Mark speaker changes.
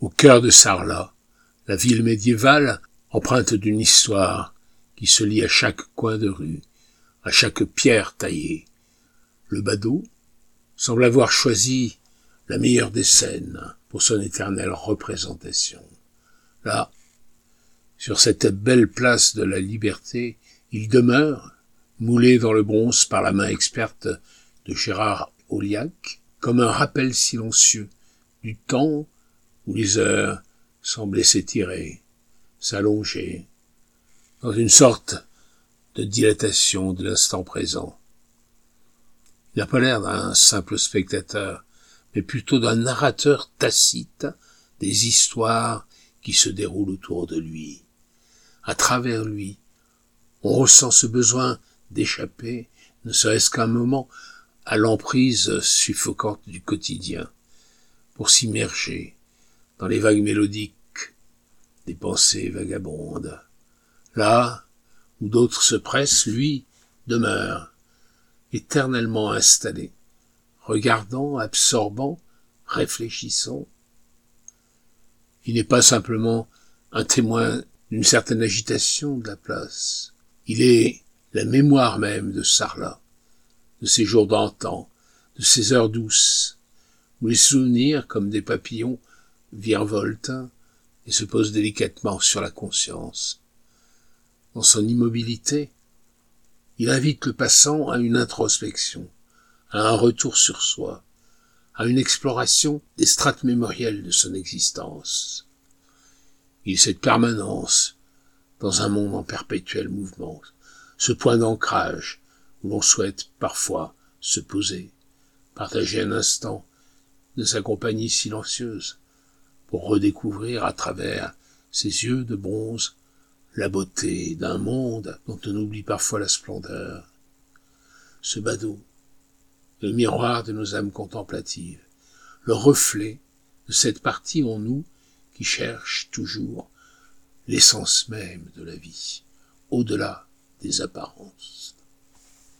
Speaker 1: Au cœur de Sarlat, la ville médiévale, empreinte d'une histoire qui se lie à chaque coin de rue, à chaque pierre taillée, le badaud semble avoir choisi la meilleure des scènes pour son éternelle représentation. Là, sur cette belle place de la liberté, il demeure, moulé dans le bronze par la main experte de Gérard Auliac, comme un rappel silencieux du temps où les heures semblaient s'étirer, s'allonger, dans une sorte de dilatation de l'instant présent. Il n'a pas l'air d'un simple spectateur, mais plutôt d'un narrateur tacite des histoires qui se déroulent autour de lui. À travers lui, on ressent ce besoin d'échapper, ne serait-ce qu'un moment, à l'emprise suffocante du quotidien, pour s'immerger dans les vagues mélodiques des pensées vagabondes. Là où d'autres se pressent, lui demeure, éternellement installé, regardant, absorbant, réfléchissant. Il n'est pas simplement un témoin d'une certaine agitation de la place. Il est la mémoire même de Sarlat, de ses jours d'antan, de ses heures douces, où les souvenirs, comme des papillons, virevoltent et se posent délicatement sur la conscience. Dans son immobilité, il invite le passant à une introspection, à un retour sur soi, à une exploration des strates mémorielles de son existence. Il est cette permanence dans un monde en perpétuel mouvement, ce point d'ancrage où l'on souhaite parfois se poser, partager un instant de sa compagnie silencieuse, pour redécouvrir à travers ses yeux de bronze la beauté d'un monde dont on oublie parfois la splendeur. Ce badaud, le miroir de nos âmes contemplatives, le reflet de cette partie en nous qui cherche toujours l'essence même de la vie, au-delà des apparences.